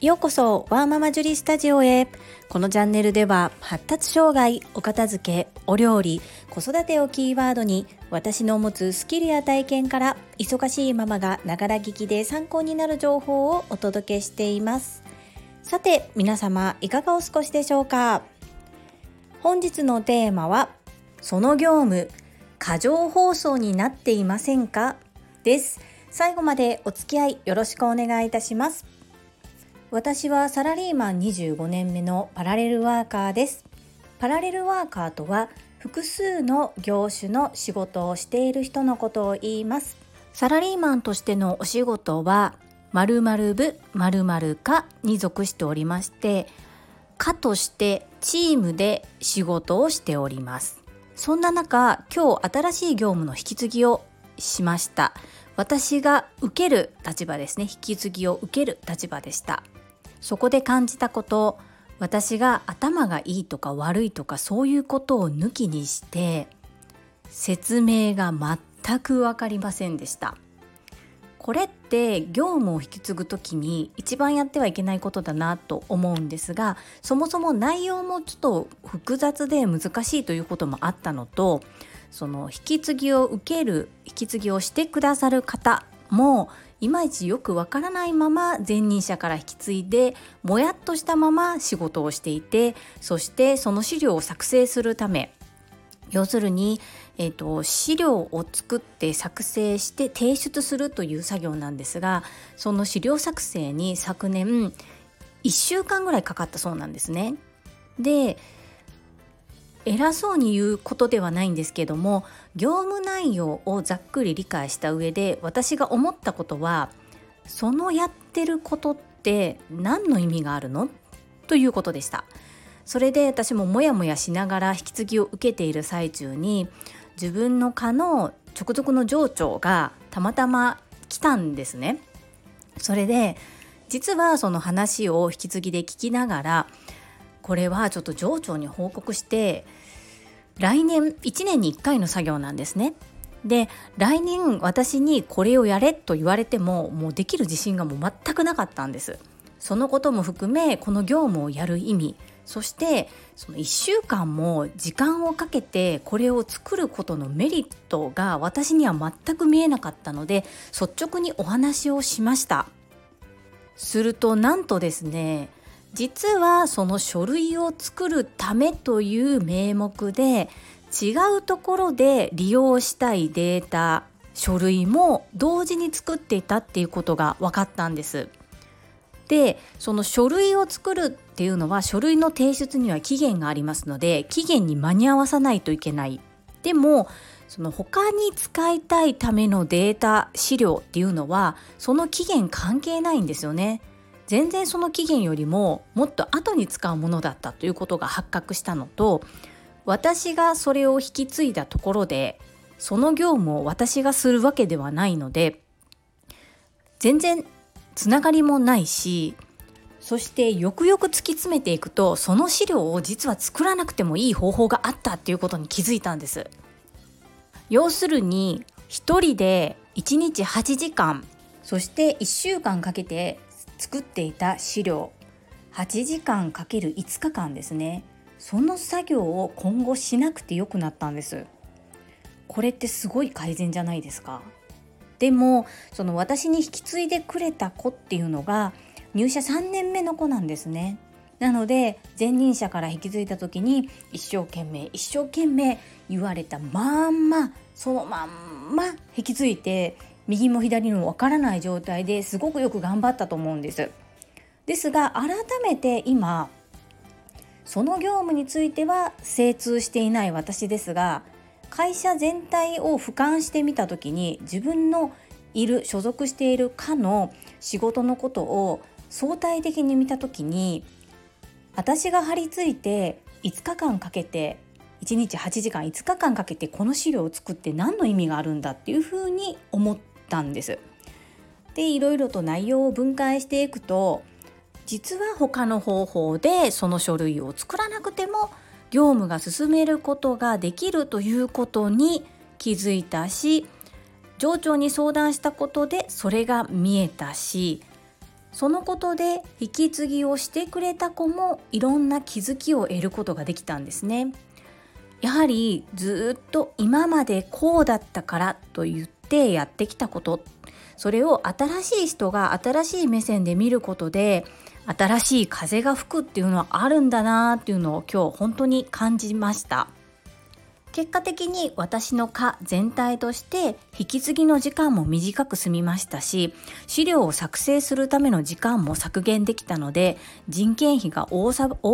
ようこそワーママジュリスタジオへ。このチャンネルでは発達障害お片付けお料理子育てをキーワードに私の持つスキルや体験から忙しいママがながら聞きで参考になる情報をお届けしています。さて皆様いかがお過ごしでしょうか？本日のテーマはその業務過剰放送になっていませんか？です。最後までお付き合いよろしくお願いいたします。私はサラリーマン25年目のパラレルワーカーです。パラレルワーカーとは複数の業種の仕事をしている人のことを言います。サラリーマンとしてのお仕事は〇〇部〇〇課に属しておりまして課としてチームで仕事をしておりますそんな中今日新しい業務の引き継ぎをしました私が受ける立場ですね引き継ぎを受ける立場でしたそこで感じたこと私が頭がいいとか悪いとかそういうことを抜きにして説明が全く分かりませんでした。これって業務を引き継ぐ時に一番やってはいけないことだなと思うんですがそもそも内容もちょっと複雑で難しいということもあったのとその引き継ぎを受ける引き継ぎをしてくださる方もいまいちよくわからないまま前任者から引き継いでもやっとしたまま仕事をしていてそしてその資料を作成するため要するに、えーと、資料を作って作成して提出するという作業なんですがその資料作成に昨年1週間ぐらいかかったそうなんですね。で偉そうに言うことではないんですけども業務内容をざっくり理解した上で私が思ったことはそのやってることって何の意味があるの？ということでした。それで私もモヤモヤしながら引き継ぎを受けている最中に自分の課の直属の上長がたまたま来たんですね。それで実はその話を引き継ぎで聞きながらこれはちょっと上長に報告して来年1年に1回の作業なんですね。で来年私にこれをやれと言われてももうできる自信がもう全くなかったんです。そのことも含めこの業務をやる意味そしてその1週間も時間をかけてこれを作ることのメリットが私には全く見えなかったので率直にお話をしましたするとなんとですね実はその書類を作るためという名目で違うところで利用したいデータ書類も同時に作っていたっていうことが分かったんです。でその書類を作るっていうのは書類の提出には期限がありますので期限に間に合わさないといけない。でもその他に使いたいためのデータ資料っていうのはその期限関係ないんですよね。全然その期限よりももっと後に使うものだったということが発覚したのと私がそれを引き継いだところでその業務を私がするわけではないので全然つながりもないしそしてよくよく突き詰めていくとその資料を実は作らなくてもいい方法があったっていうことに気づいたんです。要するに1人で1日8時間そして1週間かけて作っていた資料8時間かける5日間ですね。その作業を今後しなくてよくなったんです。これってすごい改善じゃないですか。でもその私に引き継いでくれた子っていうのが入社3年目の子なんですね。なので前任者から引き継いだ時に一生懸命一生懸命言われたまんまそのまんま引き継いで右も左もわからない状態ですごくよく頑張ったと思うんです。ですが改めて今その業務については精通していない私ですが会社全体を俯瞰してみた時に自分のいる所属している課の仕事のことを相対的に見た時に私が張り付いて5日間かけて1日8時間5日間かけてこの資料を作って何の意味があるんだっていうふうに思ったんです。でいろいろと内容を分解していくと実は他の方法でその書類を作らなくても業務が進めることができるということに気づいたし上長に相談したことでそれが見えたしそのことで引き継ぎをしてくれた子もいろんな気づきを得ることができたんですね。やはりずっと今までこうだったからと言ってやってきたこと。それを新しい人が新しい目線で見ることで新しい風が吹くっていうのはあるんだなっていうのを今日本当に感じました。結果的に私の科全体として引き継ぎの時間も短く済みましたし資料を作成するための時間も削減できたので人件費が大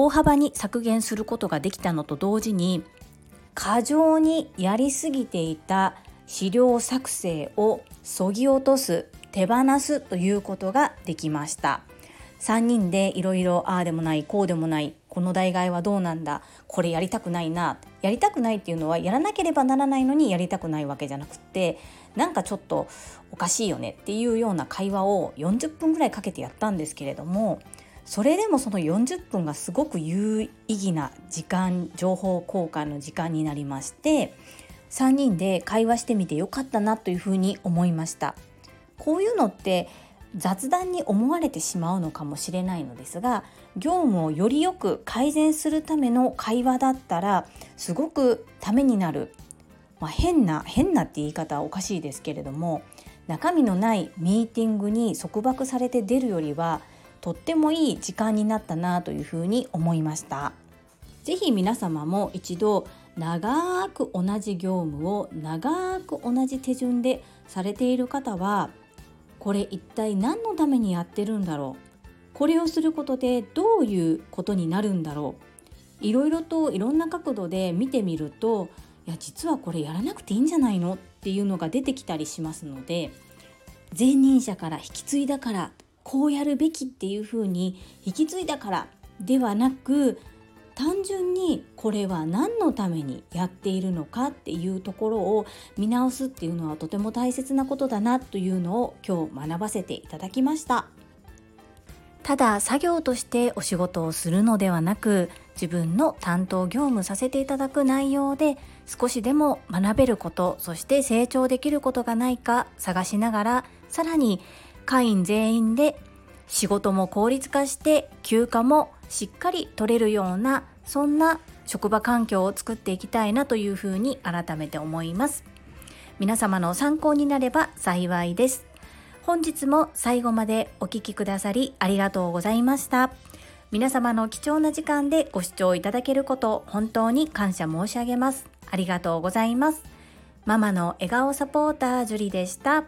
幅に削減することができたのと同時に過剰にやりすぎていた資料作成をそぎ落とす手放すということができました。3人でいろいろああでもないこうでもないこの代替はどうなんだ。これやりたくないな。やりたくないっていうのはやらなければならないのにやりたくないわけじゃなくってなんかちょっとおかしいよねっていうような会話を40分ぐらいかけてやったんですけれどもそれでもその40分がすごく有意義な時間情報交換の時間になりまして3人で会話してみてよかったなというふうに思いました。こういうのって雑談に思われてしまうのかもしれないのですが業務をよりよく改善するための会話だったらすごくためになる、まあ、変な変なって言い方はおかしいですけれども中身のないミーティングに束縛されて出るよりはとってもいい時間になったなというふうに思いました。是非皆様も一度長く同じ業務を長く同じ手順でされている方はこれ一体何のためにやってるんだろう？これをすることでどういうことになるんだろう？いろいろといろんな角度で見てみるといや実はこれやらなくていいんじゃないの？っていうのが出てきたりしますので前任者から引き継いだからこうやるべきっていうふうに引き継いだからではなく単純にこれは何のためにやっているのかっていうところを見直すっていうのはとても大切なことだなというのを今日学ばせていただきました。ただ作業としてお仕事をするのではなく自分の担当業務させていただく内容で少しでも学べることそして成長できることがないか探しながらさらに会員全員で仕事も効率化して休暇もしっかり取れるようなそんな職場環境を作っていきたいなというふうに改めて思います。皆様の参考になれば幸いです。本日も最後までお聴きくださりありがとうございました。皆様の貴重な時間でご視聴いただけること本当に感謝申し上げます。ありがとうございます。ママの笑顔サポータージュリでした。